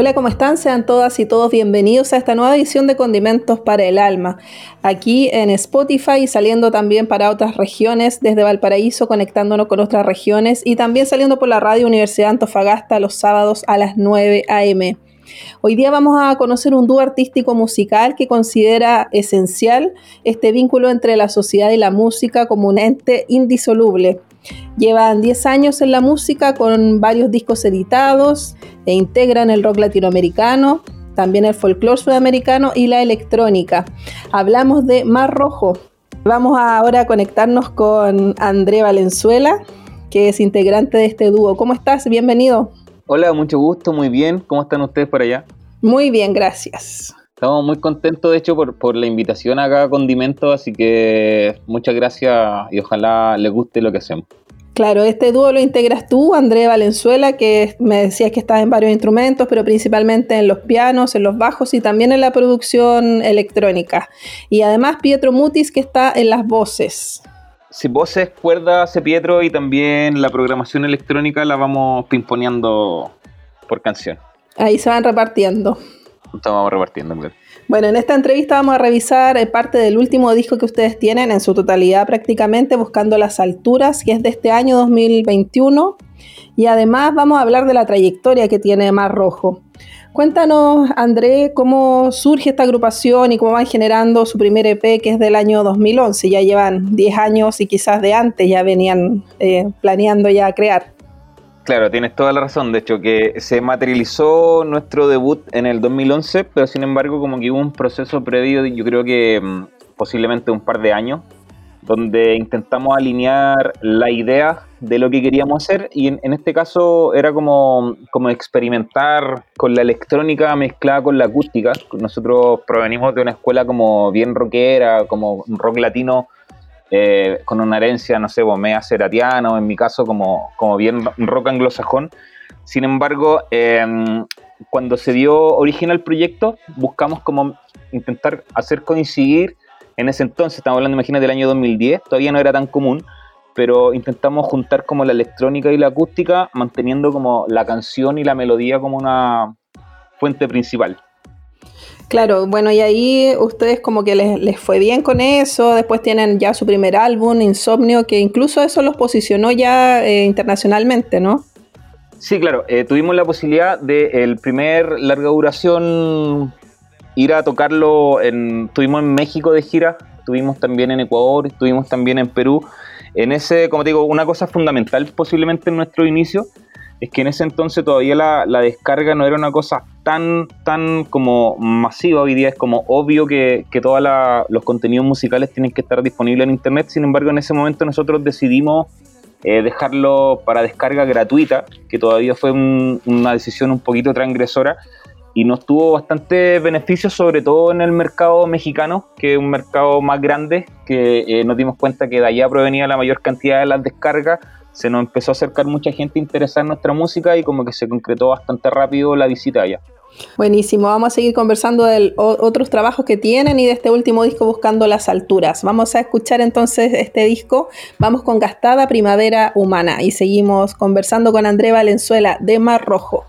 Hola, ¿cómo están? Sean todas y todos bienvenidos a esta nueva edición de Condimentos para el Alma. Aquí en Spotify y saliendo también para otras regiones, desde Valparaíso, conectándonos con otras regiones y también saliendo por la radio Universidad Antofagasta los sábados a las 9 a.m. Hoy día vamos a conocer un dúo artístico musical que considera esencial este vínculo entre la sociedad y la música como un ente indisoluble. Llevan 10 años en la música con varios discos editados e integran el rock latinoamericano, también el folclore sudamericano y la electrónica. Hablamos de Mar Rojo. Vamos ahora a conectarnos con André Valenzuela, que es integrante de este dúo. ¿Cómo estás? Bienvenido. Hola, mucho gusto, muy bien. ¿Cómo están ustedes por allá? Muy bien, gracias. Estamos muy contentos, de hecho, por, por la invitación acá a Condimento, así que muchas gracias y ojalá les guste lo que hacemos. Claro, este dúo lo integras tú, André Valenzuela, que me decías que estás en varios instrumentos, pero principalmente en los pianos, en los bajos y también en la producción electrónica. Y además Pietro Mutis, que está en las voces. Sí, voces, cuerdas, Pietro y también la programación electrónica la vamos pimponeando por canción. Ahí se van repartiendo. Estamos repartiendo, Bueno, en esta entrevista vamos a revisar eh, parte del último disco que ustedes tienen en su totalidad prácticamente, Buscando las Alturas, que es de este año 2021. Y además vamos a hablar de la trayectoria que tiene Mar Rojo. Cuéntanos, André, cómo surge esta agrupación y cómo van generando su primer EP, que es del año 2011. Ya llevan 10 años y quizás de antes ya venían eh, planeando ya crear. Claro, tienes toda la razón. De hecho, que se materializó nuestro debut en el 2011, pero sin embargo, como que hubo un proceso previo, yo creo que mm, posiblemente un par de años, donde intentamos alinear la idea de lo que queríamos hacer y en, este caso era como, como experimentar con la electrónica mezclada con la acústica. Nosotros provenimos de una escuela como bien rockera, como rock latino eh, con una herencia, no sé, bomea ceratiano, en mi caso como, como bien rock anglosajón. Sin embargo, em, cuando se dio origen al proyecto, buscamos como intentar hacer coincidir, en ese entonces, estamos hablando, imagínate, del año 2010, todavía no era tan común, pero intentamos juntar como la electrónica y la acústica, manteniendo como la canción y la melodía como una fuente principal. Claro, bueno, y ahí ustedes como que les, fue bien con eso, después tienen ya su primer álbum, Insomnio, que incluso eso los posicionó ya eh, internacionalmente, ¿no? Sí, claro, eh, tuvimos la posibilidad de el primer larga duración ir a tocarlo, en, estuvimos en México de gira, estuvimos también en Ecuador, estuvimos también en Perú. En ese, como te digo, una cosa fundamental posiblemente en nuestro inicio es que en ese entonces todavía la, descarga no era una cosa tan, tan como masiva. Hoy día es como obvio que, que todos los contenidos musicales tienen que estar disponibles en Internet. Sin embargo, en ese momento nosotros decidimos eh, dejarlo para descarga gratuita, que todavía fue una decisión un poquito transgresora y nos tuvo bastante beneficios, sobre todo en el mercado mexicano, que es un mercado más grande, que eh, nos dimos cuenta que de allá provenía la mayor cantidad de las descargas se nos empezó a acercar mucha gente interesada en nuestra música y como que se concretó bastante rápido la visita allá. Buenísimo, vamos a seguir conversando de otros trabajos que tienen y de este último disco Buscando las Alturas. Vamos a escuchar entonces este disco, vamos con Gastada Primavera Humana y seguimos conversando con André Valenzuela de Mar Rojo.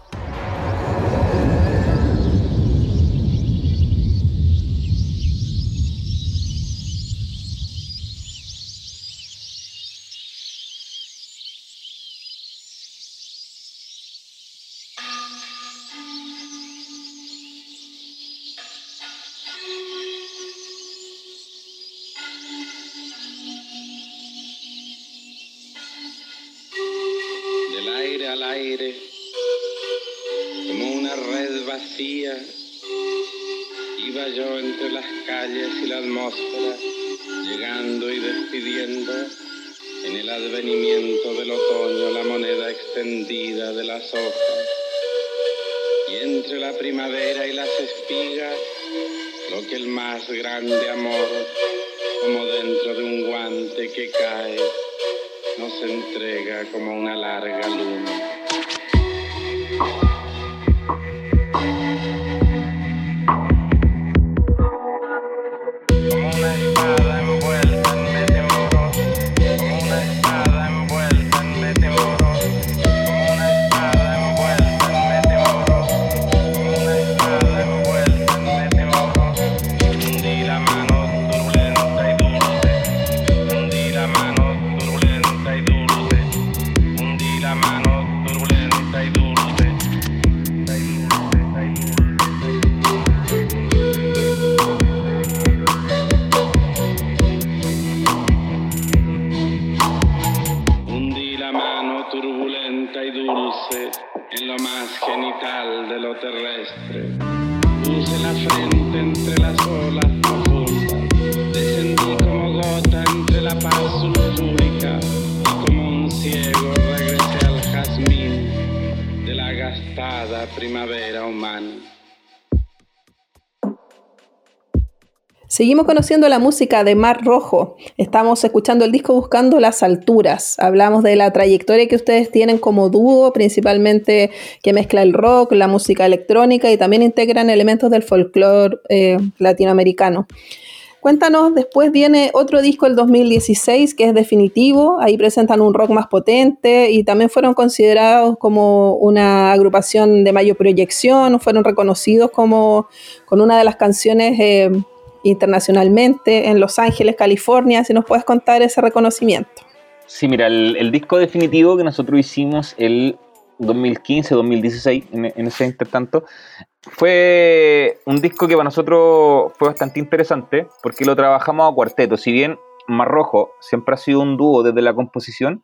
Seguimos conociendo la música de Mar Rojo. Estamos escuchando el disco Buscando las Alturas. Hablamos de la trayectoria que ustedes tienen como dúo, principalmente que mezcla el rock, la música electrónica y también integran elementos del folclore eh, latinoamericano. Cuéntanos, después viene otro disco el 2016 que es definitivo, ahí presentan un rock más potente y también fueron considerados como una agrupación de mayor proyección, fueron reconocidos como con una de las canciones eh, internacionalmente en Los Ángeles, California. Si nos puedes contar ese reconocimiento. Sí, mira, el, disco definitivo que nosotros hicimos el 2015-2016, en, ese intertanto, fue un disco que para nosotros fue bastante interesante porque lo trabajamos a cuarteto. Si bien Marrojo siempre ha sido un dúo desde la composición,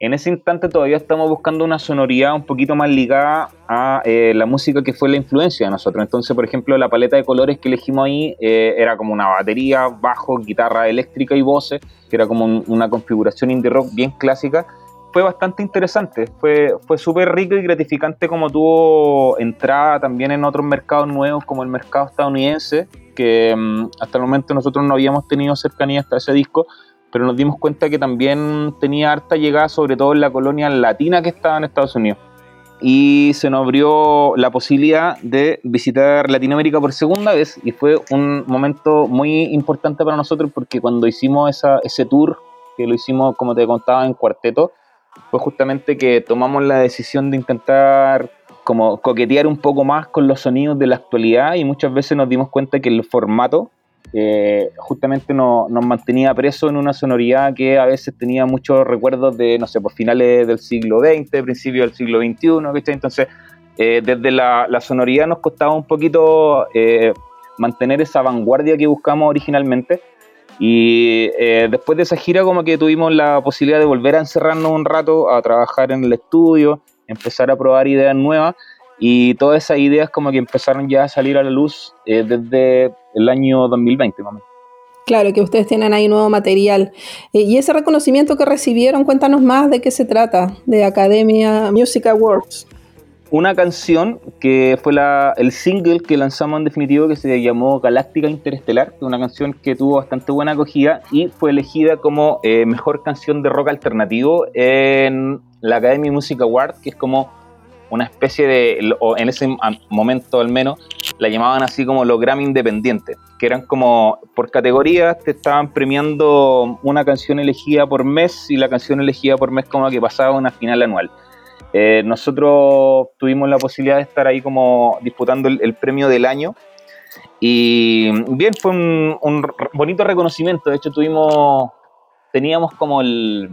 en ese instante todavía estamos buscando una sonoridad un poquito más ligada a eh, la música que fue la influencia de nosotros. Entonces, por ejemplo, la paleta de colores que elegimos ahí eh, era como una batería, bajo, guitarra eléctrica y voces, que era como una configuración indie rock bien clásica. Fue bastante interesante, fue, fue súper rico y gratificante como tuvo entrada también en otros mercados nuevos como el mercado estadounidense, que mm, hasta el momento nosotros no habíamos tenido cercanía hasta ese disco, pero nos dimos cuenta que también tenía harta llegada, sobre todo en la colonia latina que estaba en Estados Unidos. Y se nos abrió la posibilidad de visitar Latinoamérica por segunda vez y fue un momento muy importante para nosotros porque cuando hicimos esa, ese tour, que lo hicimos, como te contaba, en cuarteto, fue justamente que tomamos la decisión de intentar como coquetear un poco más con los sonidos de la actualidad y muchas veces nos dimos cuenta que el formato eh, justamente nos mantenía preso en una sonoridad que a veces tenía muchos recuerdos de, no sé, por finales del siglo XX, principios del siglo XXI, Entonces, eh, desde la, sonoridad nos costaba un poquito eh, mantener esa vanguardia que buscamos originalmente. Y después de esa gira como que tuvimos la posibilidad de volver a encerrarnos un rato, a trabajar en el estudio, empezar a probar ideas nuevas y todas esas ideas como que empezaron ya a salir a la luz desde el año 2020, más Claro, que ustedes tienen ahí nuevo material. Eh, y ese reconocimiento que recibieron, cuéntanos más de qué se trata, de Academia Music Awards. Una canción que fue la, el single que lanzamos en definitivo que se llamó Galáctica Interestelar, que es una canción que tuvo bastante buena acogida y fue elegida como eh, mejor canción de rock alternativo en la Academy Music Award, que es como una especie de, o en ese momento al menos, la llamaban así como los Grammy Independientes, que eran como por categorías, te estaban premiando una canción elegida por mes y la canción elegida por mes como que pasaba una final anual. Eh, nosotros tuvimos la posibilidad de estar ahí como disputando el, premio del año y bien, fue un, un bonito reconocimiento, de hecho tuvimos, teníamos como el,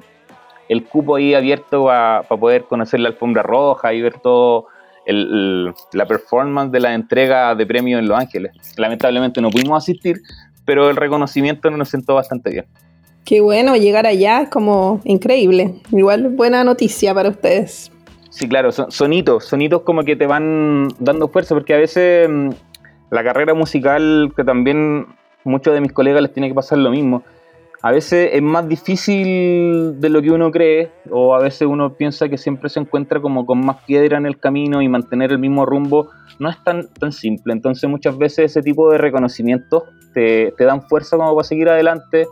el cupo ahí abierto para poder conocer la alfombra roja y ver todo la performance de la entrega de premios en Los Ángeles. Lamentablemente no pudimos asistir, pero el reconocimiento nos sentó bastante bien. Qué bueno, llegar allá es como increíble. Igual buena noticia para ustedes. Sí, claro, son, sonitos, sonitos como que te van dando fuerza, porque a veces mm, la carrera musical, que también muchos de mis colegas les tiene que pasar lo mismo, a veces es más difícil de lo que uno cree o a veces uno piensa que siempre se encuentra como con más piedra en el camino y mantener el mismo rumbo no es tan, tan simple. Entonces muchas veces ese tipo de reconocimientos te, dan fuerza como para seguir adelante,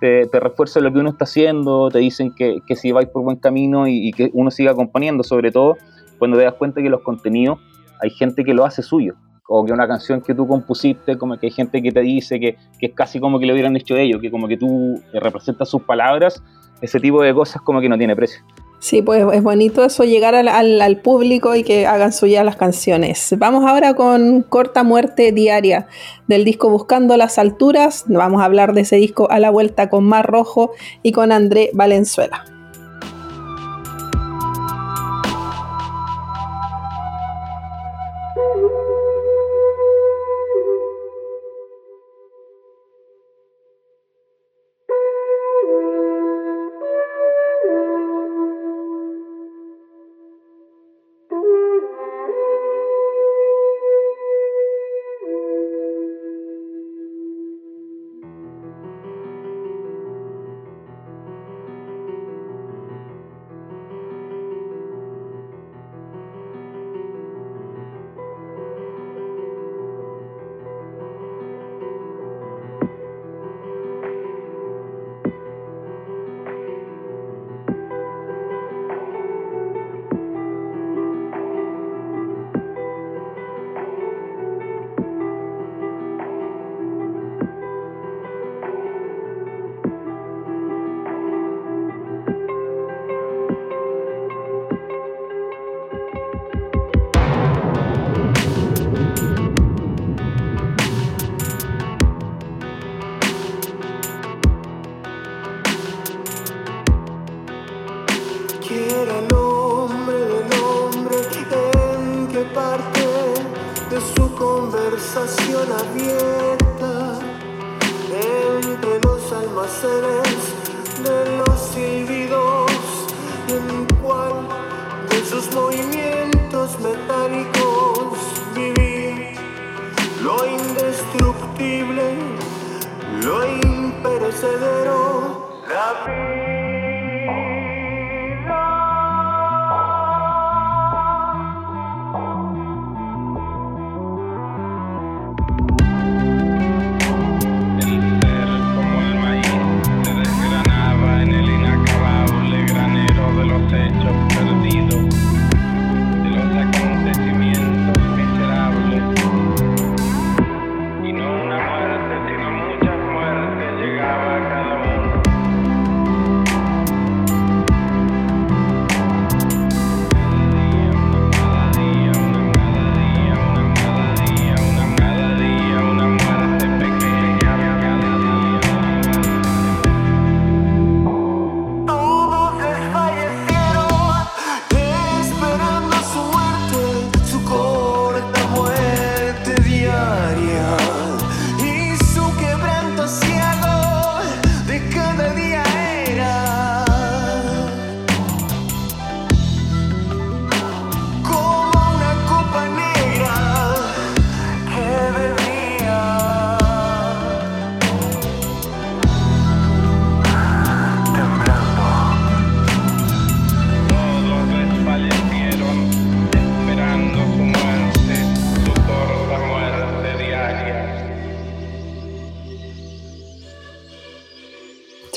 te, te refuerza lo que uno está haciendo, te dicen que, que si vais por buen camino y, y que uno siga acompañando, sobre todo cuando te das cuenta que los contenidos hay gente que lo hace suyo o que una canción que tú compusiste, como que hay gente que te dice que, es casi como que lo hubieran hecho ellos, que como que tú representas sus palabras, ese tipo de cosas como que no tiene precio. Sí, pues es bonito eso, llegar al, público y que hagan suyas las canciones. Vamos ahora con Corta Muerte Diaria del disco Buscando las Alturas. Vamos a hablar de ese disco a la vuelta con Mar Rojo y con André Valenzuela.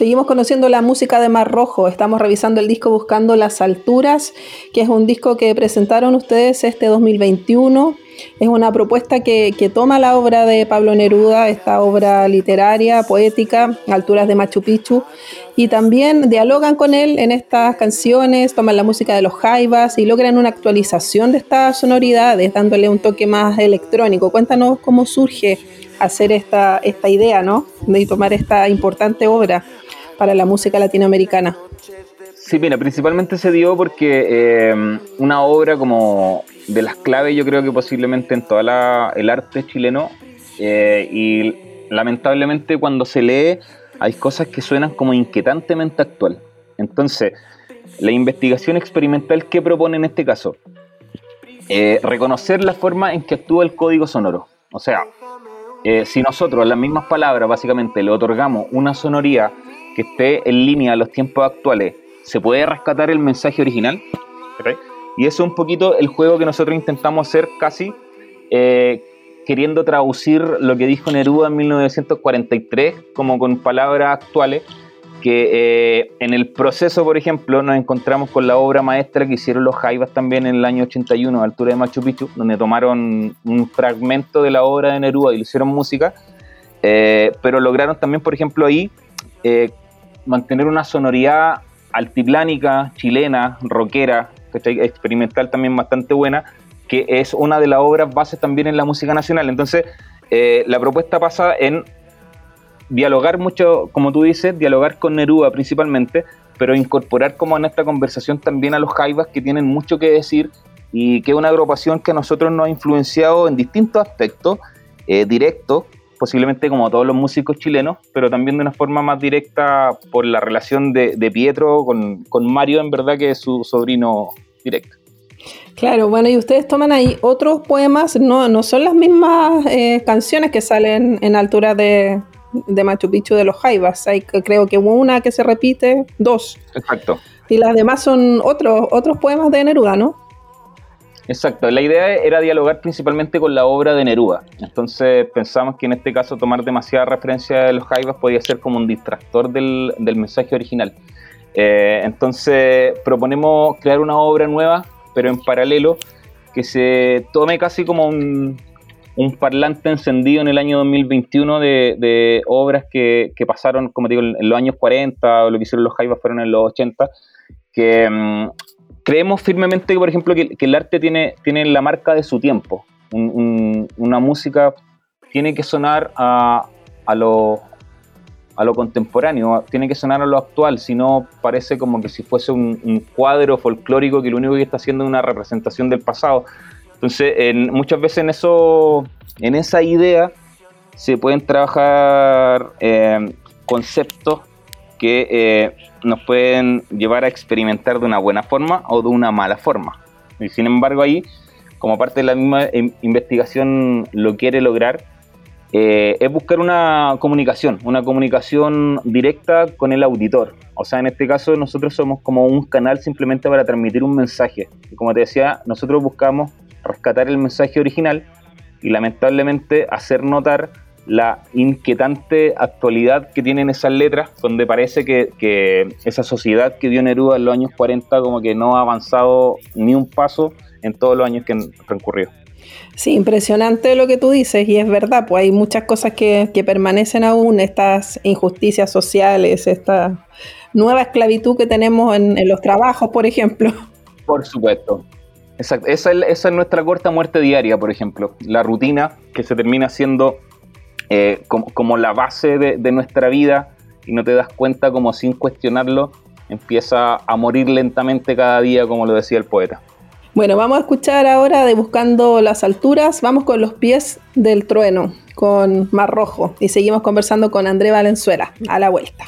Seguimos conociendo la música de Mar Rojo. Estamos revisando el disco Buscando las Alturas, que es un disco que presentaron ustedes este 2021. Es una propuesta que, toma la obra de Pablo Neruda, esta obra literaria, poética, Alturas de Machu Picchu, y también dialogan con él en estas canciones, toman la música de los jaivas y logran una actualización de estas sonoridades, dándole un toque más electrónico. Cuéntanos cómo surge hacer esta, esta idea, ¿no? De tomar esta importante obra para la música latinoamericana? Sí, mira, principalmente se dio porque eh, una obra como de las claves, yo creo que posiblemente en todo el arte chileno, eh, y lamentablemente cuando se lee hay cosas que suenan como inquietantemente actual. Entonces, la investigación experimental que propone en este caso, eh, reconocer la forma en que actúa el código sonoro. O sea, si nosotros las mismas palabras básicamente le otorgamos una sonoría que esté en línea a los tiempos actuales, ¿se puede rescatar el mensaje original? Y eso es un poquito el juego que nosotros intentamos hacer casi eh, queriendo traducir lo que dijo Neruda en 1943 como con palabras actuales que eh, en el proceso, por ejemplo, nos encontramos con la obra maestra que hicieron los Jaivas también en el año 81 a altura de Machu Picchu, donde tomaron un fragmento de la obra de Neruda y le hicieron música, eh, pero lograron también, por ejemplo, ahí eh, mantener una sonoridad altiplánica, chilena, rockera, experimental también bastante buena, que es una de las obras bases también en la música nacional. Entonces, la propuesta pasa en dialogar mucho, como tú dices, dialogar con Neruda principalmente, pero incorporar como en esta conversación también a los Jaivas que tienen mucho que decir y que es una agrupación que a nosotros nos ha influenciado en distintos aspectos, eh, directos, posiblemente como todos los músicos chilenos, pero también de una forma más directa por la relación de, Pietro con, Mario, en verdad que es su sobrino directo. Claro, bueno, y ustedes toman ahí otros poemas, no, no son las mismas eh, canciones que salen en altura de, de Machu Picchu de los Jaivas. Hay creo que una que se repite, dos. Exacto. Y las demás son otros, otros poemas de Neruda, ¿no? Exacto, la idea era dialogar principalmente con la obra de Neruda. Entonces pensamos que en este caso tomar demasiada referencia de los Jaivas podía ser como un distractor del, mensaje original. Eh, entonces proponemos crear una obra nueva, pero en paralelo, que se tome casi como un, parlante encendido en el año 2021 de, obras que, pasaron, como digo, en los años 40, o lo que hicieron los Jaivas fueron en los 80, que mm, creemos firmemente, por ejemplo, que, el arte tiene, tiene la marca de su tiempo. una música tiene que sonar a, a, lo, a lo contemporáneo, tiene que sonar a lo actual, si no parece como que si fuese un, cuadro folclórico que lo único que está haciendo es una representación del pasado. Entonces, muchas veces en eso, en esa idea, se pueden trabajar eh, conceptos que eh, nos pueden llevar a experimentar de una buena forma o de una mala forma. Y sin embargo, ahí, como parte de la misma investigación lo quiere lograr, eh, es buscar una comunicación, una comunicación directa con el auditor. O sea, en este caso nosotros somos como un canal simplemente para transmitir un mensaje. Y como te decía, nosotros buscamos rescatar el mensaje original y lamentablemente hacer notar la inquietante actualidad que tienen esas letras, donde parece que, esa sociedad que dio Neruda en los años 40 como que no ha avanzado ni un paso en todos los años que han transcurrido. Sí, impresionante lo que tú dices y es verdad, pues hay muchas cosas que, permanecen aún, estas injusticias sociales, esta nueva esclavitud que tenemos en los trabajos, por ejemplo. Por supuesto, Exacto, esa es, nuestra corta muerte diaria, por ejemplo. La rutina que se termina siendo eh, como, la base de, nuestra vida y no te das cuenta como sin cuestionarlo empieza a morir lentamente cada día, como lo decía el poeta. Bueno, vamos a escuchar ahora de Buscando las Alturas, vamos con los pies del trueno, con Mar Rojo, y seguimos conversando con André Valenzuela, a la vuelta.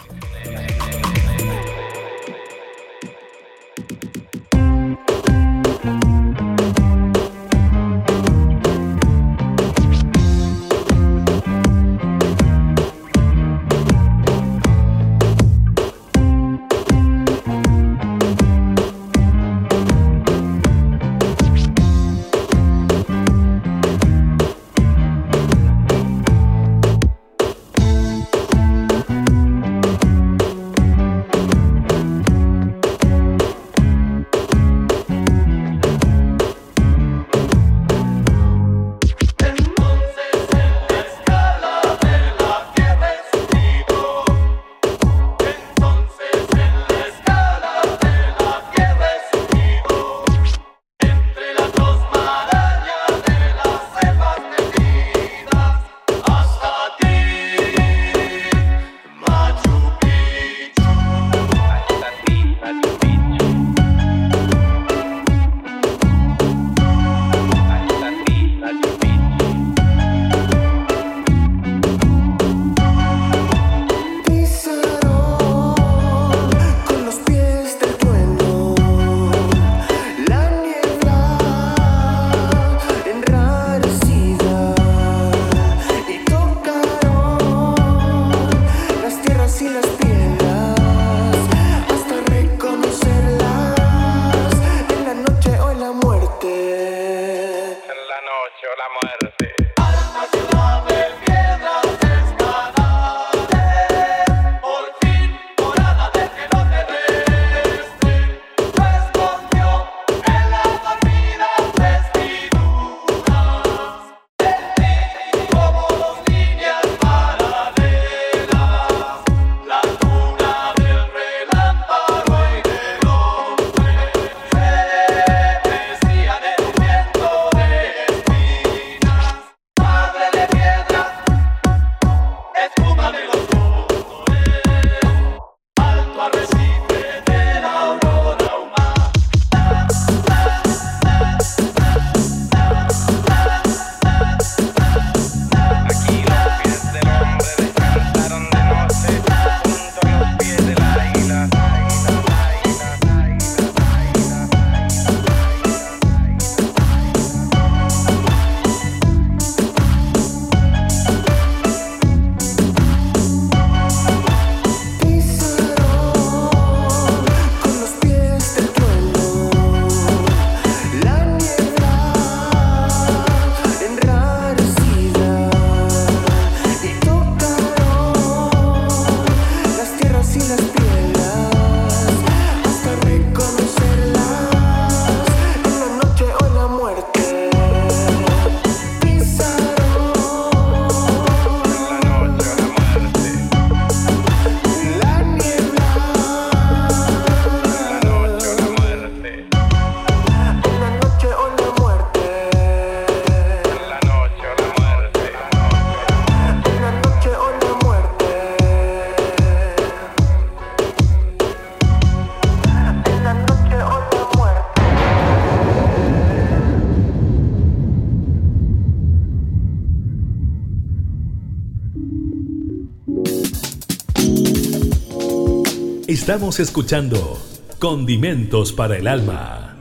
Estamos escuchando Condimentos para el Alma.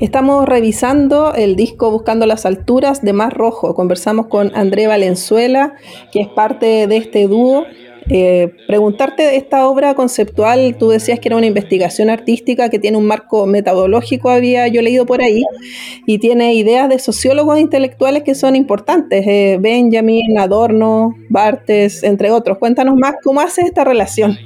Estamos revisando el disco Buscando las Alturas de Más Rojo. Conversamos con André Valenzuela, que es parte de este dúo eh, preguntarte esta obra conceptual, tú decías que era una investigación artística que tiene un marco metodológico, había yo leído por ahí, y tiene ideas de sociólogos intelectuales que son importantes, eh, Benjamin, Adorno, Bartes, entre otros. Cuéntanos más cómo hace esta relación.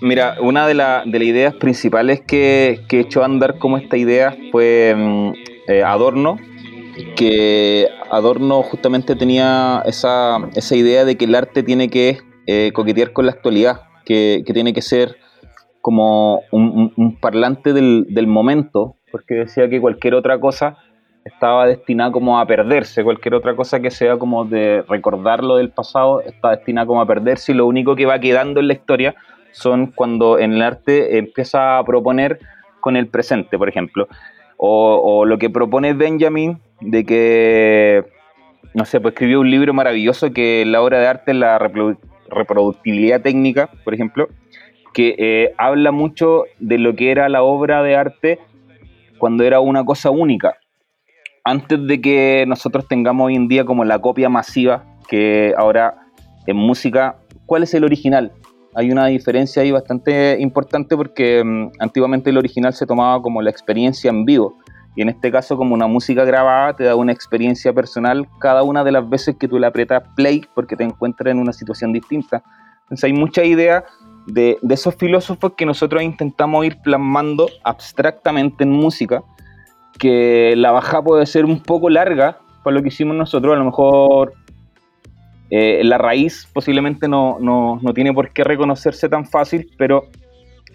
Mira, una de, las ideas principales que, que he hecho andar como esta idea fue mm, eh, Adorno, que Adorno justamente tenía esa, esa idea de que el arte tiene que eh, coquetear con la actualidad, que, tiene que ser como un, parlante del, momento, porque decía que cualquier otra cosa estaba destinada como a perderse, cualquier otra cosa que sea como de recordar lo del pasado está destinada como a perderse y lo único que va quedando en la historia son cuando en el arte empieza a proponer con el presente, por ejemplo. O, lo que propone Benjamin de que, no sé, pues escribió un libro maravilloso que la obra de arte es la reproductibilidad técnica, por ejemplo, que eh, habla mucho de lo que era la obra de arte cuando era una cosa única. Antes de que nosotros tengamos hoy en día como la copia masiva, que ahora en música, ¿cuál es el original? Hay una diferencia ahí bastante importante porque mm, antiguamente el original se tomaba como la experiencia en vivo y en este caso, como una música grabada, te da una experiencia personal cada una de las veces que tú le aprietas play porque te encuentras en una situación distinta. Entonces hay mucha idea de, de esos filósofos que nosotros intentamos ir plasmando abstractamente en música, que la baja puede ser un poco larga para lo que hicimos nosotros, a lo mejor eh, la raíz posiblemente no, no, no, tiene por qué reconocerse tan fácil, pero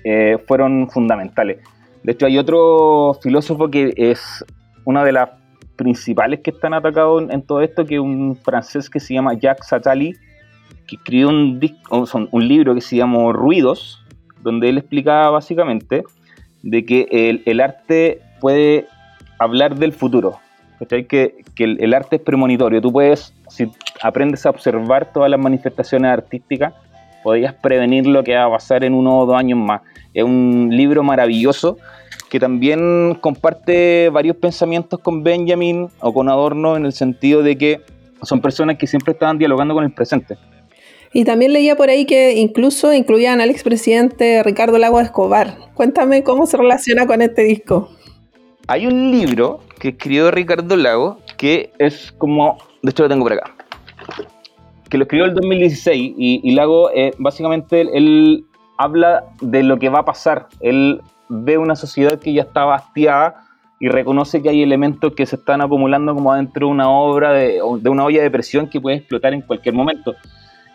eh, fueron fundamentales. De hecho, hay otro filósofo que es una de las principales que están atacados en, todo esto, que es un francés que se llama Jacques Attali, que escribió un, un libro que se llama Ruidos, donde él explicaba básicamente de que el, arte puede hablar del futuro. Que, que el, el, arte es premonitorio. Tú puedes, si aprendes a observar todas las manifestaciones artísticas, podrías prevenir lo que va a pasar en uno o dos años más. Es un libro maravilloso que también comparte varios pensamientos con Benjamin o con Adorno en el sentido de que son personas que siempre estaban dialogando con el presente. Y también leía por ahí que incluso incluían al expresidente Ricardo Lago Escobar. Cuéntame cómo se relaciona con este disco. Hay un libro que escribió Ricardo Lago que es como, de hecho lo tengo por acá, que lo escribió en el 2016 y, Lago eh, básicamente él habla de lo que va a pasar. Él ve una sociedad que ya está bastiada y reconoce que hay elementos que se están acumulando como dentro de una obra, de, una olla de presión que puede explotar en cualquier momento.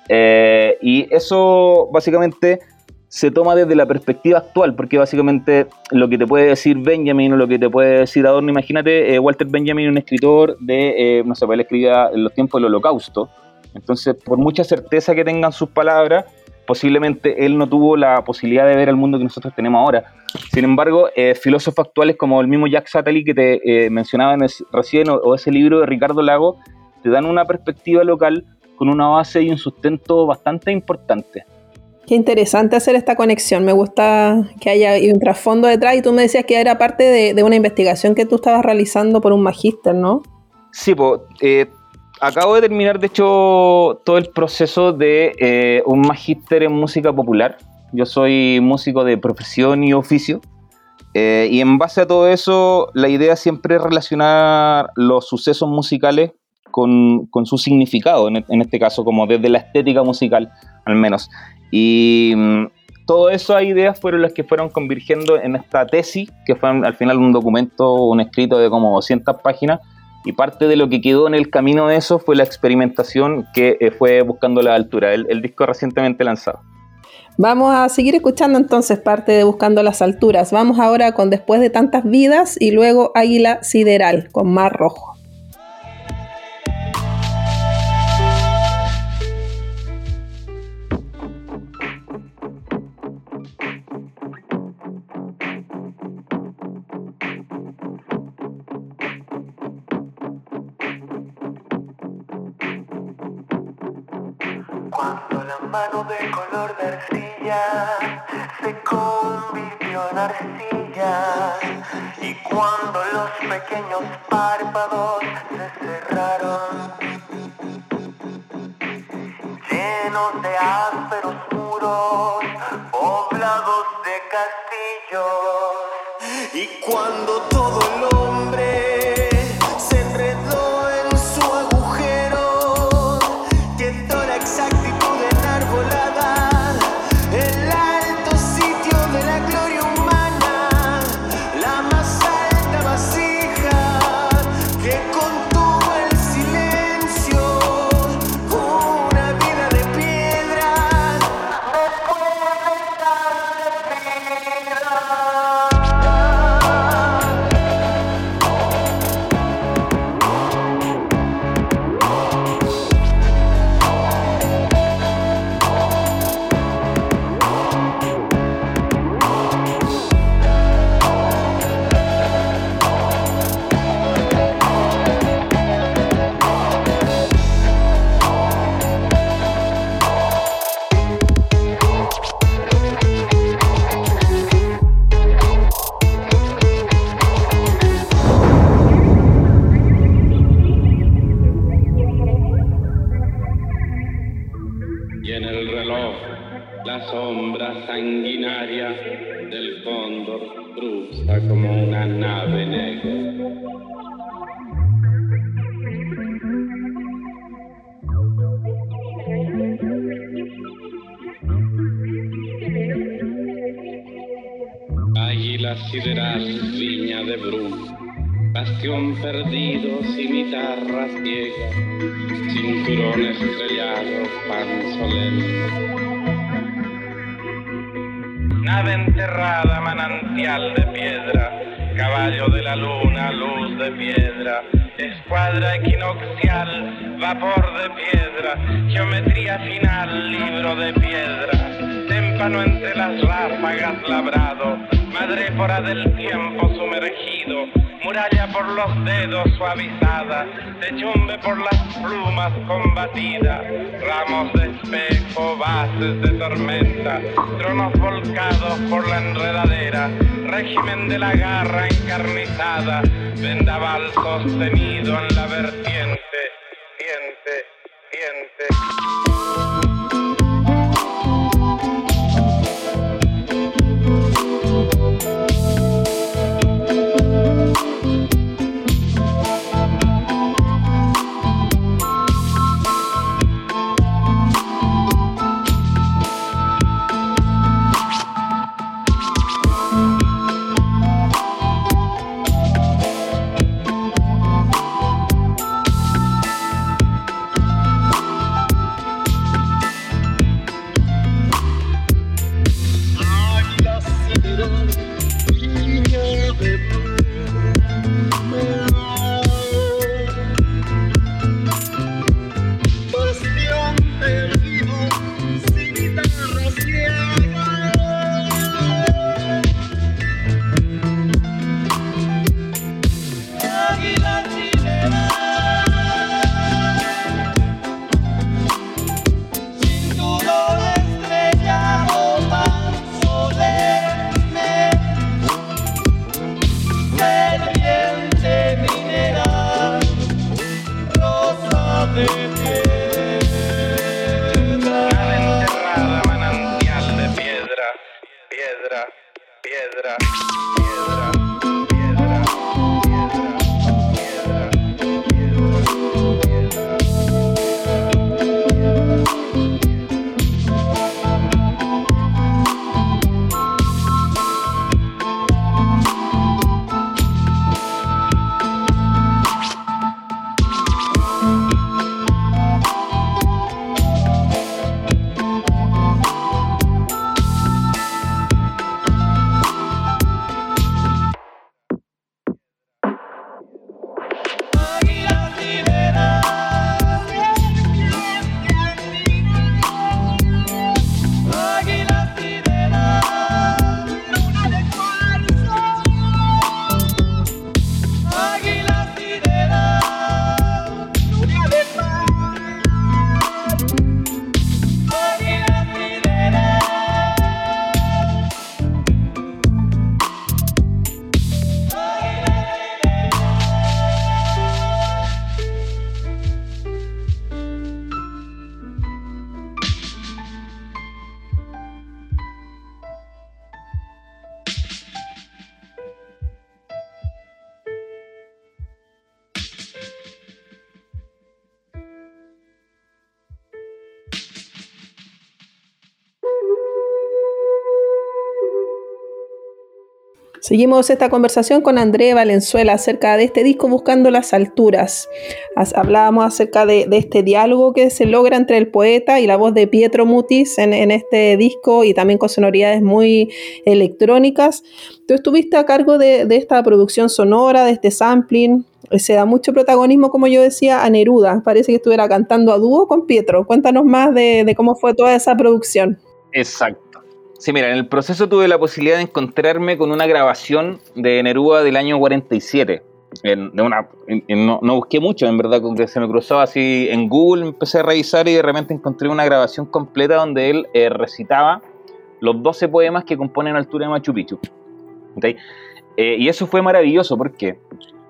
Eh, y eso básicamente se toma desde la perspectiva actual, porque básicamente lo que te puede decir Benjamin o lo que te puede decir Adorno, imagínate, eh, Walter Benjamin, un escritor de, no sé, él escribía en los tiempos del holocausto, entonces por mucha certeza que tengan sus palabras, posiblemente él no tuvo la posibilidad de ver el mundo que nosotros tenemos ahora. Sin embargo, eh, filósofos actuales como el mismo Jack Satterley que te eh, mencionaba recién, o, ese libro de Ricardo Lago, te dan una perspectiva local con una base y un sustento bastante importante. Qué interesante hacer esta conexión. Me gusta que haya un trasfondo detrás y tú me decías que era parte de, una investigación que tú estabas realizando por un magíster, ¿no? Sí, pues acabo de terminar, de hecho, todo el proceso de eh, un magíster en música popular. Yo soy músico de profesión y oficio. Eh, y en base a todo eso, la idea siempre es relacionar los sucesos musicales con, su significado, en, este caso, como desde la estética musical, al menos. Y mm, todas esas ideas fueron las que fueron convirtiendo en esta tesis, que fue al final un documento, un escrito de como 200 páginas, y parte de lo que quedó en el camino de eso fue la experimentación que eh, fue buscando la altura, el, el disco recientemente lanzado. Vamos a seguir escuchando entonces parte de Buscando las Alturas. Vamos ahora con Después de tantas vidas y luego Águila Sideral con Mar Rojo. Cruza como una nave negra. Águila sideral, viña de bruma, bastión perdido, cimitarra ciega, cinturón estrellado, pan solemne. Enterrada, manantial de piedra, caballo de la luna, luz de piedra, escuadra equinoccial, vapor de piedra, geometría final, libro de piedra, témpano entre las ráfagas labrado, madrépora del tiempo sumergido, muralla por los dedos suavizada, techumbe por las plumas combatida, ramos de espejo, bases de tormenta, tronos volcados por la enredadera, régimen de la garra encarnizada, vendaval sostenido en la vertiente. Seguimos esta conversación con André Valenzuela acerca de este disco Buscando las Alturas. hablábamos acerca de, este diálogo que se logra entre el poeta y la voz de Pietro Mutis en, este disco y también con sonoridades muy electrónicas. Tú estuviste a cargo de, esta producción sonora, de este sampling. Se da mucho protagonismo, como yo decía, a Neruda. Parece que estuviera cantando a dúo con Pietro. Cuéntanos más de cómo fue toda esa producción. Exacto. Sí, mira, en el proceso tuve la posibilidad de encontrarme con una grabación de Neruda del año 47. En, de una, no, busqué mucho, en verdad, que se me cruzó así en Google, empecé a revisar y de repente encontré una grabación completa donde él eh, recitaba los 12 poemas que componen Altura de Machu Picchu. Eh, y eso fue maravilloso porque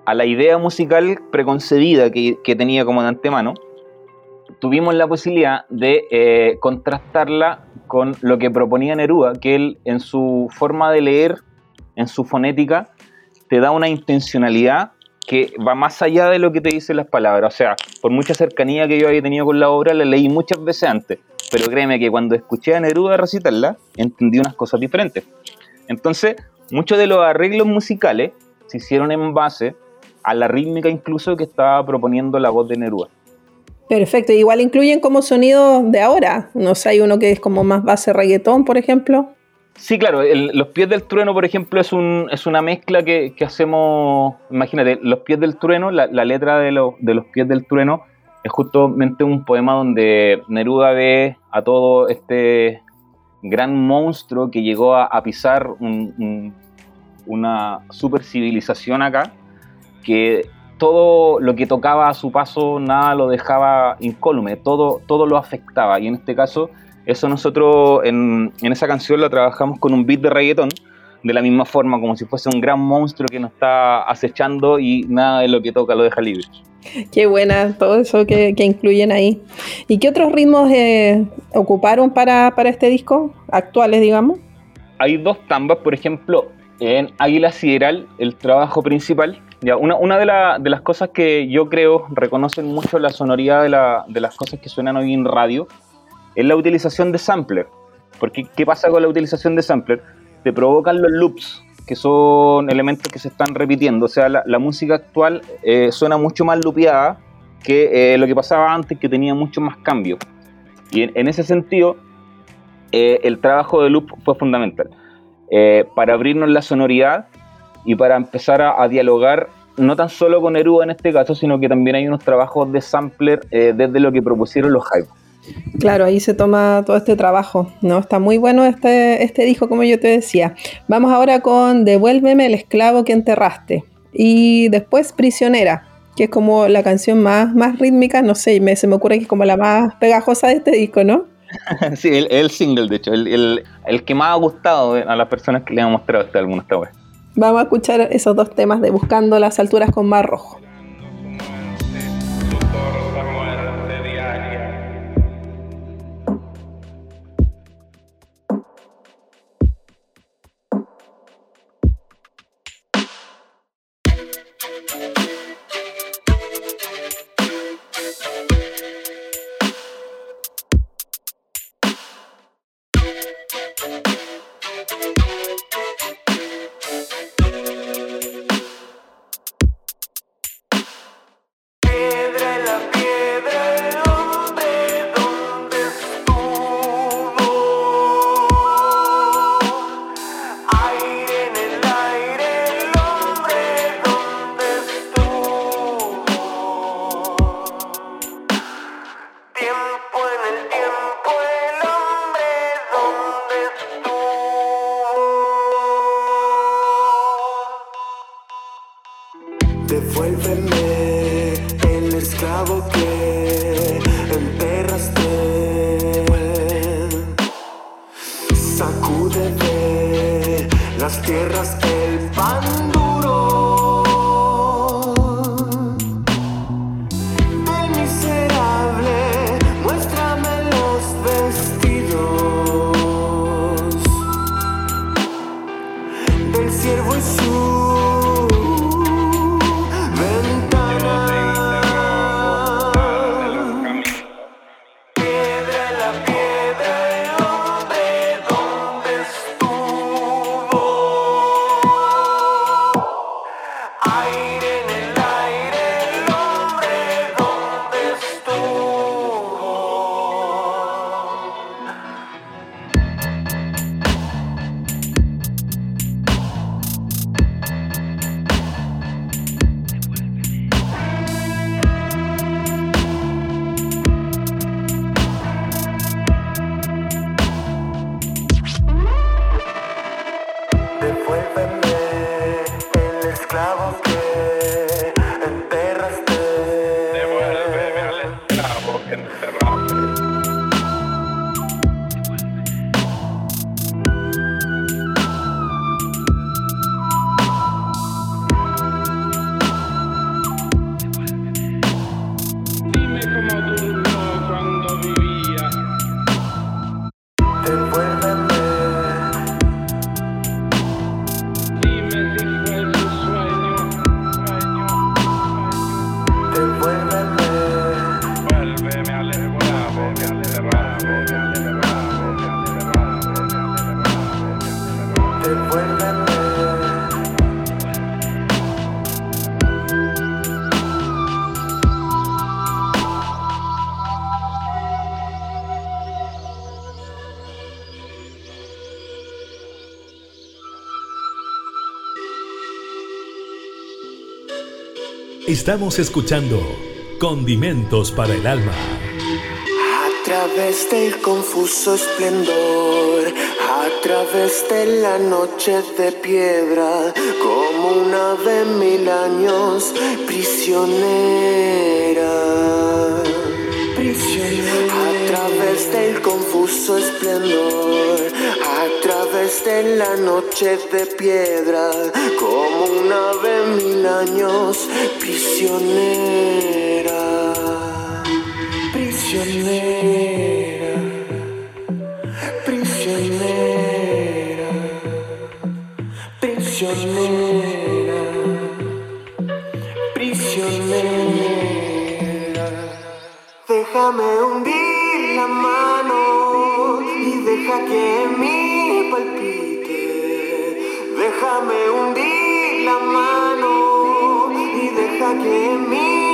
a la idea musical preconcebida que, que tenía como de antemano, tuvimos la posibilidad de eh, contrastarla con lo que proponía Neruda, que él en su forma de leer, en su fonética, te da una intencionalidad que va más allá de lo que te dicen las palabras. O sea, por mucha cercanía que yo había tenido con la obra, la leí muchas veces antes, pero créeme que cuando escuché a Neruda recitarla, entendí unas cosas diferentes. Entonces, muchos de los arreglos musicales se hicieron en base a la rítmica incluso que estaba proponiendo la voz de Neruda. Perfecto, igual incluyen como sonido de ahora. No sé, hay uno que es como más base reggaetón, por ejemplo. Sí, claro, Los Pies del Trueno, por ejemplo, es, un, una mezcla que, hacemos, imagínate, Los Pies del Trueno, la, letra de, Los Pies del Trueno es justamente un poema donde Neruda ve a todo este gran monstruo que llegó a, pisar una super civilización acá, que todo lo que tocaba a su paso, nada lo dejaba incólume, todo, todo lo afectaba. Y en este caso, eso nosotros en, esa canción la trabajamos con un beat de reggaetón, de la misma forma, como si fuese un gran monstruo que nos está acechando y nada de lo que toca lo deja libre. Qué buena todo eso que, incluyen ahí. ¿Y qué otros ritmos eh, ocuparon para, para este disco, actuales, digamos? Hay dos tambas, por ejemplo, en Águila Sideral, el trabajo principal, una, de, las cosas que yo creo reconocen mucho la sonoridad de, las cosas que suenan hoy en radio es la utilización de sampler. Porque, ¿qué pasa con la utilización de sampler? Te provocan los loops, que son elementos que se están repitiendo. O sea, la, música actual eh, suena mucho más lupeada que eh, lo que pasaba antes, que tenía mucho más cambio. Y en, ese sentido, eh, el trabajo de loop fue fundamental. para abrirnos la sonoridad y para empezar a, dialogar no tan solo con Neruda en este caso, sino que también hay unos trabajos de sampler eh, desde lo que propusieron los Hype. Claro, ahí se toma todo este trabajo, ¿no? Está muy bueno este, este disco, como yo te decía. Vamos ahora con Devuélveme el esclavo que enterraste. Y después Prisionera, que es como la canción más, más rítmica, no sé, me, se me ocurre que es como la más pegajosa de este disco, ¿no? sí, el, el, single, de hecho, el, el, el, que más ha gustado a las personas que le han mostrado este álbum esta vez. Vamos a escuchar esos dos temas de Buscando las alturas con Mar Rojo. Estamos escuchando Condimentos para el Alma. A través del confuso esplendor, a través de la noche de piedra, como una ave mil años prisionera. A través del confuso esplendor, través de la noche de piedra, como una ave mil años prisionera. Prisionera. Prisionera. Prisionera. Prisionera. Déjame hundir la mano y deja que mi deja que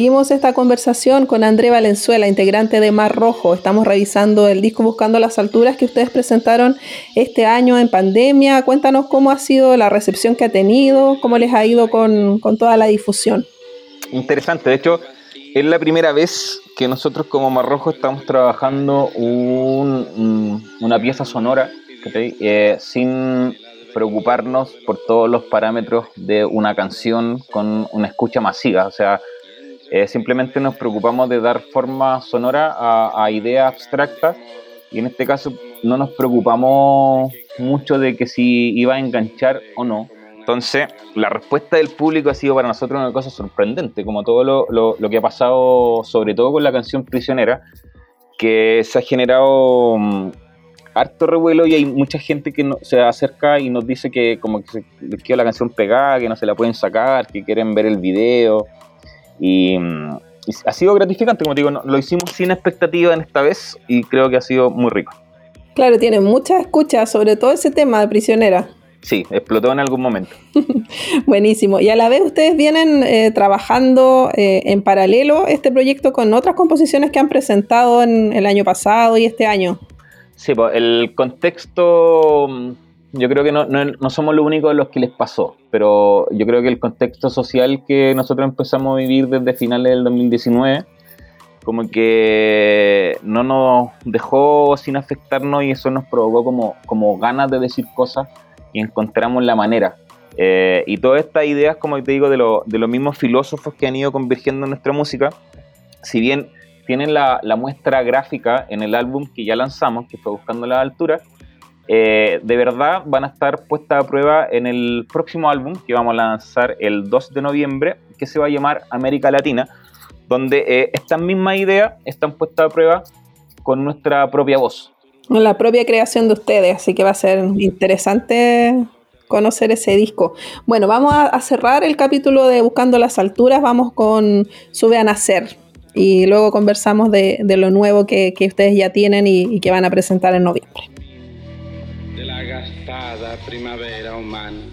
Seguimos esta conversación con André Valenzuela, integrante de Mar Rojo. Estamos revisando el disco Buscando las Alturas que ustedes presentaron este año en pandemia. Cuéntanos cómo ha sido la recepción que ha tenido, cómo les ha ido con, con toda la difusión. Interesante, de hecho, es la primera vez que nosotros como Marrojo estamos trabajando un- un- una pieza sonora. Eh, sin preocuparnos por todos los parámetros de una canción con una escucha masiva. O sea, eh, simplemente nos preocupamos de dar forma sonora a, ideas abstractas y en este caso no nos preocupamos mucho de que si iba a enganchar o no. Entonces, la respuesta del público ha sido para nosotros una cosa sorprendente, como todo lo, lo- lo que ha pasado, sobre todo con la canción Prisionera, que se ha generado mm, harto revuelo y hay mucha gente que no, se acerca y nos dice que como que les quedó la canción pegada, que no se la pueden sacar, que quieren ver el video. Y, ha sido gratificante, como digo, lo hicimos sin expectativa en esta vez y creo que ha sido muy rico. Claro, tiene muchas escuchas sobre todo ese tema de prisionera. Sí, explotó en algún momento. Buenísimo. Y a la vez ustedes vienen eh, trabajando eh, en paralelo este proyecto con otras composiciones que han presentado en el año pasado y este año. Sí, pues el contexto, yo creo que no, no, somos los únicos de los que les pasó, pero yo creo que el contexto social que nosotros empezamos a vivir desde finales del 2019 como que no nos dejó sin afectarnos y eso nos provocó como, como ganas de decir cosas y encontramos la manera. Eh, y todas estas ideas, como te digo, de, de, los mismos filósofos que han ido convergiendo en nuestra música, si bien tienen la, la, muestra gráfica en el álbum que ya lanzamos, que fue Buscando la Altura, eh, de verdad van a estar puestas a prueba en el próximo álbum que vamos a lanzar el 2 de noviembre, que se va a llamar América Latina, donde eh, estas mismas ideas están puestas a prueba con nuestra propia voz la propia creación de ustedes, así que va a ser interesante conocer ese disco. Bueno, vamos a, cerrar el capítulo de Buscando las Alturas, vamos con Sube a Nacer y luego conversamos de, lo nuevo que, ustedes ya tienen y que van a presentar en noviembre. Gastada primavera humana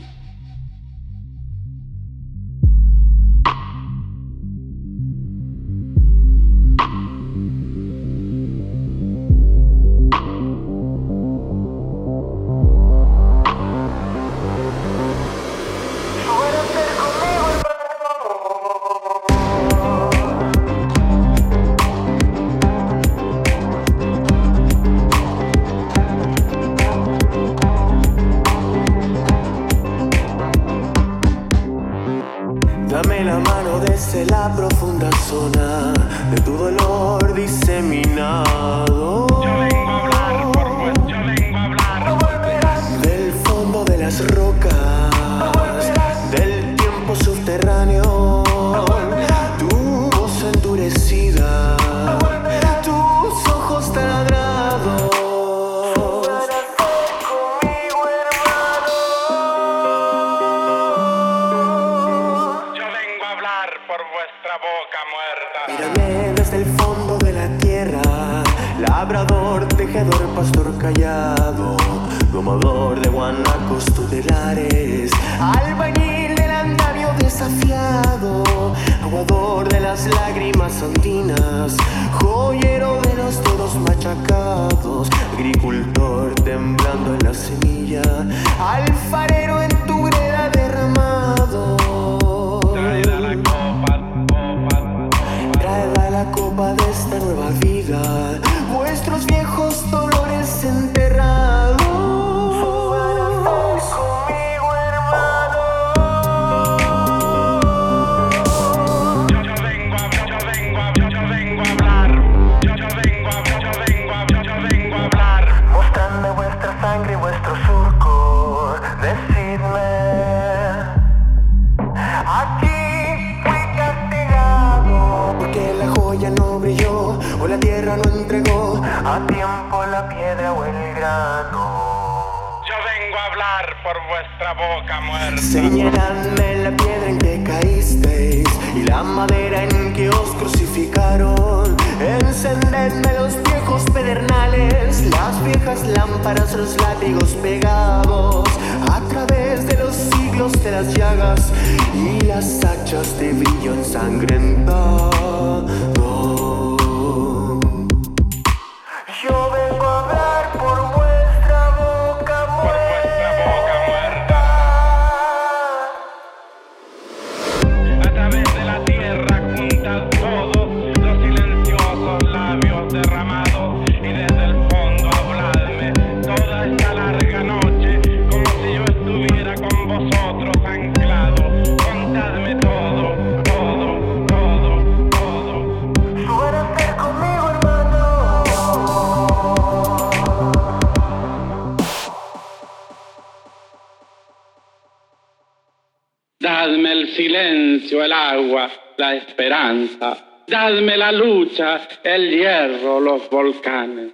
el hierro, los volcanes.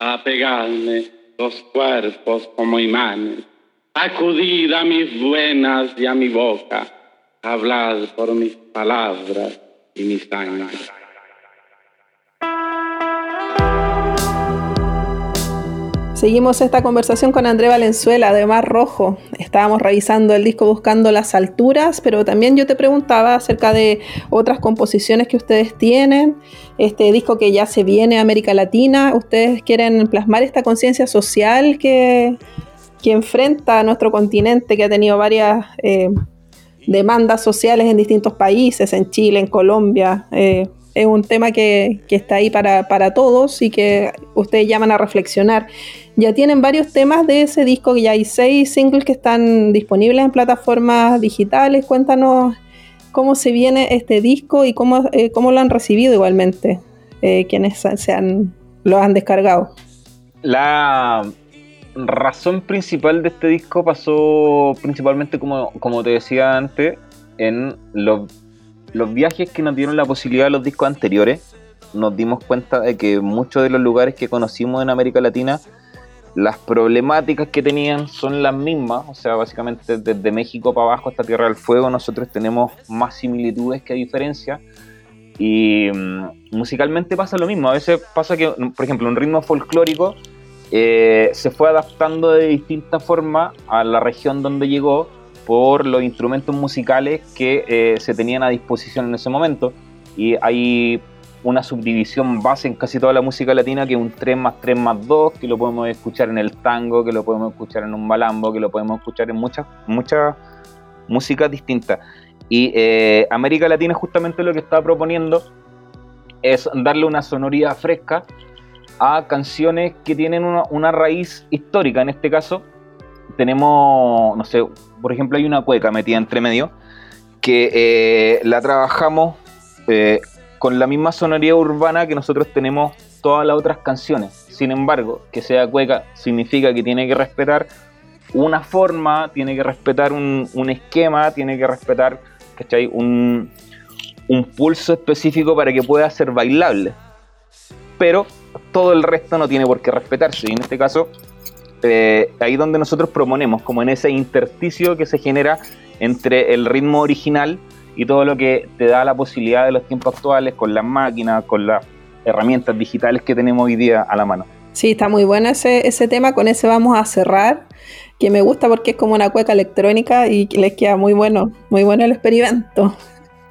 a pegarme los cuerpos como imanes, acudid a mis buenas y a mi boca, hablad por mis palabras y mi sangre. Seguimos esta conversación con André Valenzuela de Mar Rojo. Estábamos revisando el disco Buscando las Alturas, pero también yo te preguntaba acerca de otras composiciones que ustedes tienen, este disco que ya se viene a América Latina. ¿Ustedes quieren plasmar esta conciencia social que, que, enfrenta a nuestro continente, que ha tenido varias eh, demandas sociales en distintos países, en Chile, en Colombia? Eh, es un tema que, que está ahí para, para, todos y que ustedes llaman a reflexionar. Ya tienen varios temas de ese disco, ya hay seis singles que están disponibles en plataformas digitales. Cuéntanos cómo se viene este disco y cómo, eh, cómo lo han recibido igualmente eh, quienes se han, lo han descargado. La razón principal de este disco pasó principalmente, como, como te decía antes, en los los viajes que nos dieron la posibilidad de los discos anteriores, nos dimos cuenta de que muchos de los lugares que conocimos en América Latina, las problemáticas que tenían son las mismas, o sea, básicamente desde México para abajo hasta Tierra del Fuego nosotros tenemos más similitudes que diferencias. Y mm, musicalmente pasa lo mismo, a veces pasa que, por ejemplo, un ritmo folclórico eh, se fue adaptando de distinta forma a la región donde llegó por los instrumentos musicales que eh, se tenían a disposición en ese momento. Y hay una subdivisión base en casi toda la música latina que es un 3 más 3 más 2, que lo podemos escuchar en el tango, que lo podemos escuchar en un malambo, que lo podemos escuchar en muchas, muchas músicas distintas. Y eh, América Latina justamente lo que está proponiendo es darle una sonoridad fresca a canciones que tienen una, una raíz histórica, en este caso tenemos, no sé, por ejemplo, hay una cueca metida entre medio que eh, la trabajamos eh, con la misma sonoridad urbana que nosotros tenemos todas las otras canciones. Sin embargo, que sea cueca significa que tiene que respetar una forma, tiene que respetar un, esquema, tiene que respetar Un, un pulso específico para que pueda ser bailable. Pero todo el resto no tiene por qué respetarse. Y en este caso, eh, ahí donde nosotros proponemos, como en ese intersticio que se genera entre el ritmo original y todo lo que te da la posibilidad de los tiempos actuales con las máquinas, con las herramientas digitales que tenemos hoy día a la mano. Sí, está muy bueno ese, ese tema, con ese vamos a cerrar, que me gusta porque es como una cueca electrónica y les queda muy bueno, muy bueno el experimento.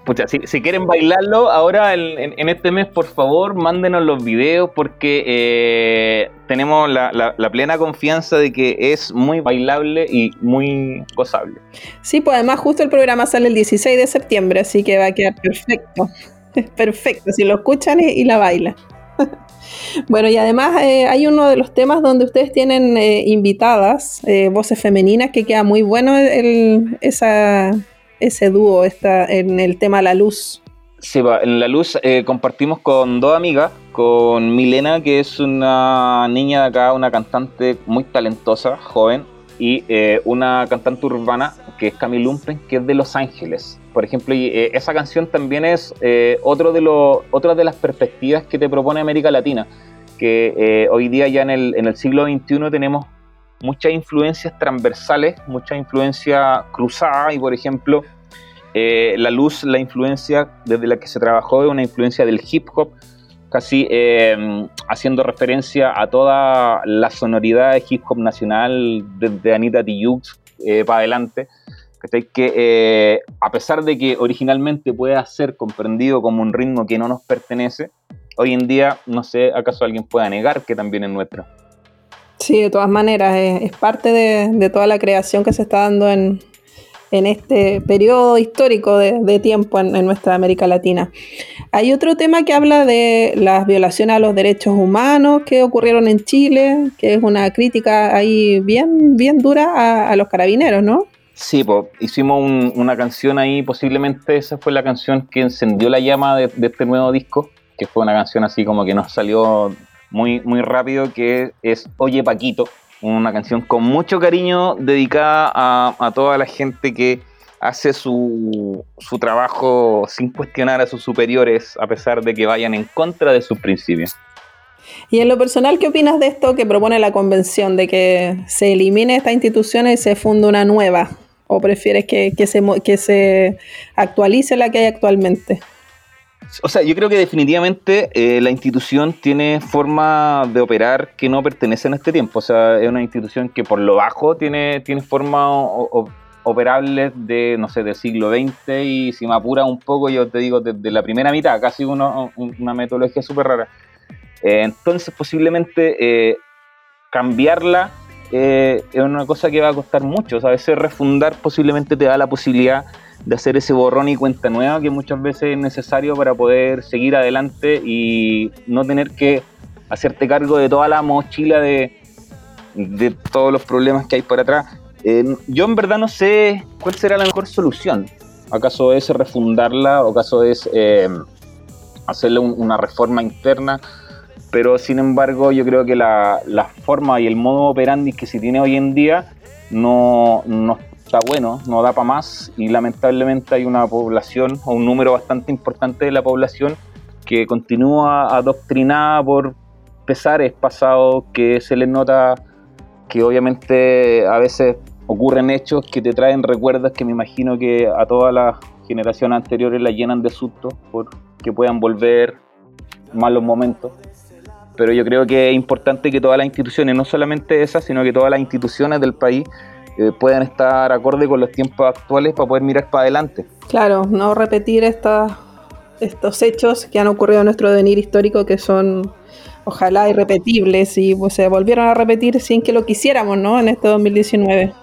Pucha, si, quieren bailarlo ahora en, este mes, por favor, mándenos los videos porque eh, tenemos la, plena confianza de que es muy bailable y muy gozable. Sí, pues además justo el programa sale el 16 de septiembre, así que va a quedar perfecto. Perfecto, si lo escuchan y, la bailan. Bueno, y además eh, hay uno de los temas donde ustedes tienen eh, invitadas, voces femeninas, que queda muy bueno el, esa, ese dúo está en el tema La Luz? Sí, en La Luz eh, compartimos con dos amigas, con Milena, que es una niña de acá, una cantante muy talentosa, joven, y eh, una cantante urbana, que es Camille Lumpen, que es de Los Ángeles. Por ejemplo, eh, esa canción también es otro de otra de las perspectivas que te propone América Latina, que hoy día ya en el siglo XXI tenemos muchas influencias transversales, mucha influencia cruzada y por ejemplo eh, la luz, la influencia desde la que se trabajó es una influencia del hip hop, casi eh, haciendo referencia a toda la sonoridad de hip hop nacional desde Anita Tijoux eh, para adelante, que a pesar de que originalmente pueda ser comprendido como un ritmo que no nos pertenece, hoy en día no sé acaso alguien pueda negar que también es nuestro. Sí, de todas maneras, es, parte de, toda la creación que se está dando en, este periodo histórico de, tiempo en, nuestra América Latina. Hay otro tema que habla de las violaciones a los derechos humanos que ocurrieron en Chile, que es una crítica ahí bien, bien dura a, los carabineros, ¿no? Sí, pues hicimos una canción ahí, posiblemente esa fue la canción que encendió la llama de, de este nuevo disco, que fue una canción así como que nos salió muy, muy rápido que es Oye Paquito, una canción con mucho cariño dedicada a, toda la gente que hace su, su, trabajo sin cuestionar a sus superiores a pesar de que vayan en contra de sus principios. Y en lo personal, ¿qué opinas de esto que propone la convención, de que se elimine esta institución y se funde una nueva? ¿O prefieres que, se, que se actualice la que hay actualmente? O sea, yo creo que definitivamente eh, la institución tiene forma de operar que no pertenecen a este tiempo. O sea, es una institución que por lo bajo tiene, tiene forma operable de, no sé, del siglo XX y si me apura un poco, yo te digo, desde la primera mitad, casi una metodología súper rara. Eh, entonces, posiblemente eh, cambiarla es una cosa que va a costar mucho. O a veces refundar posiblemente te da la posibilidad de hacer ese borrón y cuenta nueva que muchas veces es necesario para poder seguir adelante y no tener que hacerte cargo de toda la mochila de, de todos los problemas que hay por atrás. Yo en verdad no sé cuál será la mejor solución. ¿Acaso es refundarla o acaso es eh, hacerle una reforma interna? Pero sin embargo yo creo que la, la, forma y el modo operandi que se tiene hoy en día no, no está bueno, no da para más y lamentablemente hay una población o un número bastante importante de la población que continúa adoctrinada por pesares pasados que se les nota que obviamente a veces ocurren hechos que te traen recuerdos que me imagino que a todas las generaciones anteriores la llenan de susto por que puedan volver malos momentos. Pero yo creo que es importante que todas las instituciones, no solamente esas, sino que todas las instituciones del país eh, puedan estar acorde con los tiempos actuales para poder mirar para adelante. Claro, no repetir estos hechos que han ocurrido en nuestro devenir histórico que son ojalá irrepetibles y pues, se volvieron a repetir sin que lo quisiéramos, ¿no? En este 2019.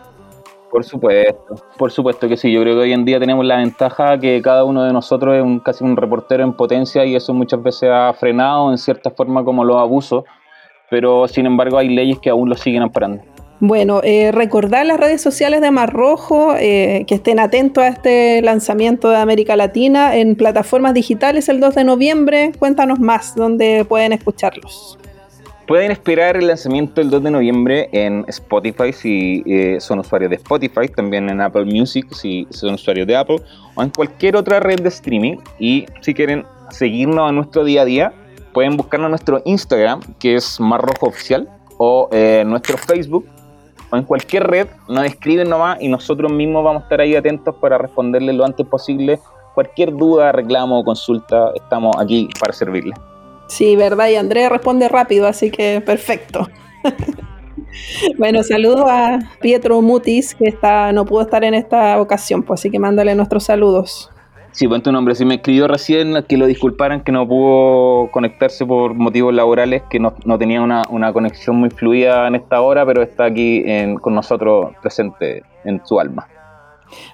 Por supuesto, por supuesto que sí. Yo creo que hoy en día tenemos la ventaja que cada uno de nosotros es un, casi un reportero en potencia y eso muchas veces ha frenado en cierta forma como los abusos, pero sin embargo hay leyes que aún lo siguen amparando. Bueno, eh, recordar las redes sociales de Mar Rojo, eh, que estén atentos a este lanzamiento de América Latina en plataformas digitales el 2 de noviembre. Cuéntanos más, ¿dónde pueden escucharlos? Pueden esperar el lanzamiento el 2 de noviembre en Spotify si eh, son usuarios de Spotify, también en Apple Music si son usuarios de Apple, o en cualquier otra red de streaming. Y si quieren seguirnos en nuestro día a día, pueden buscarnos en nuestro Instagram, que es Mar Rojo Oficial, o en nuestro Facebook, o en cualquier red, nos escriben nomás y nosotros mismos vamos a estar ahí atentos para responderles lo antes posible. Cualquier duda, reclamo consulta, estamos aquí para servirles. Sí, verdad, y Andrea responde rápido, así que perfecto. bueno, saludos a Pietro Mutis, que está, no pudo estar en esta ocasión, pues así que mándale nuestros saludos. Sí, buen tu nombre. Si me escribió recién que lo disculparan, que no pudo conectarse por motivos laborales, que no, tenía una, conexión muy fluida en esta hora, pero está aquí con nosotros presente en su alma.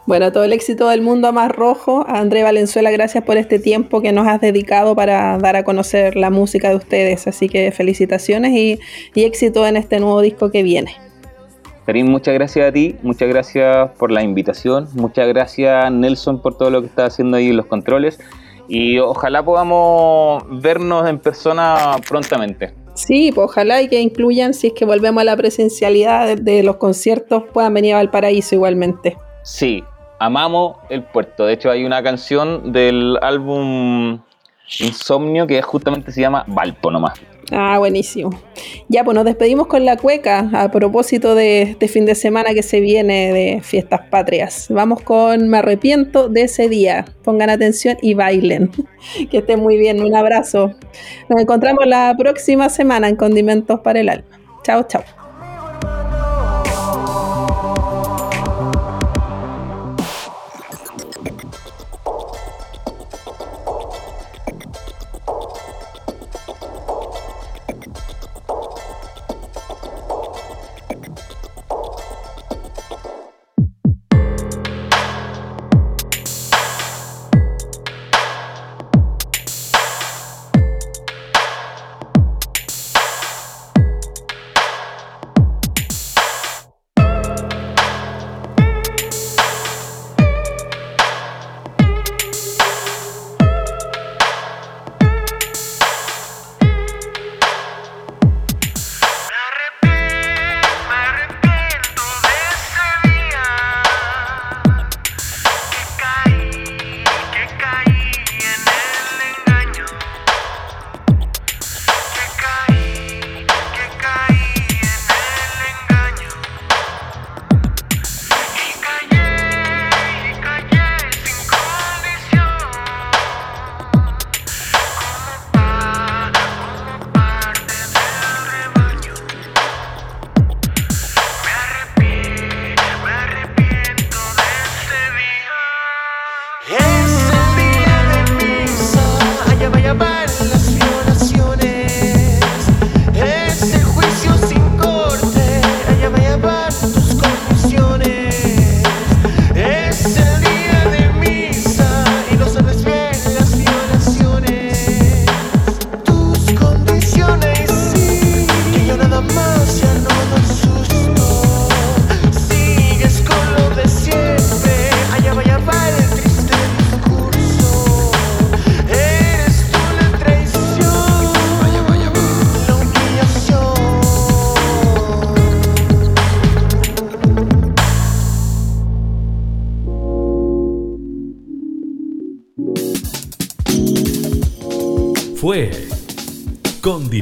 Bueno, todo el éxito del mundo a más rojo. André Valenzuela, gracias por este tiempo que nos has dedicado para dar a conocer la música de ustedes. Así que felicitaciones y éxito en este nuevo disco que viene. Karim, muchas gracias a ti, muchas gracias por la invitación, muchas gracias Nelson por todo lo que estás haciendo ahí en los controles y ojalá podamos vernos en persona prontamente. Sí, pues ojalá y que incluyan, si es que volvemos a la presencialidad de, los conciertos, puedan venir a Valparaíso igualmente. Sí, amamos el puerto. De hecho, hay una canción del álbum Insomnio que justamente se llama Valpo nomás. Ah, buenísimo. Ya, pues nos despedimos con la cueca a propósito de este fin de semana que se viene de fiestas patrias. Vamos con Me arrepiento de ese día. Pongan atención y bailen. Que estén muy bien. Un abrazo. Nos encontramos la próxima semana en Condimentos para el Alma. Chao, chao.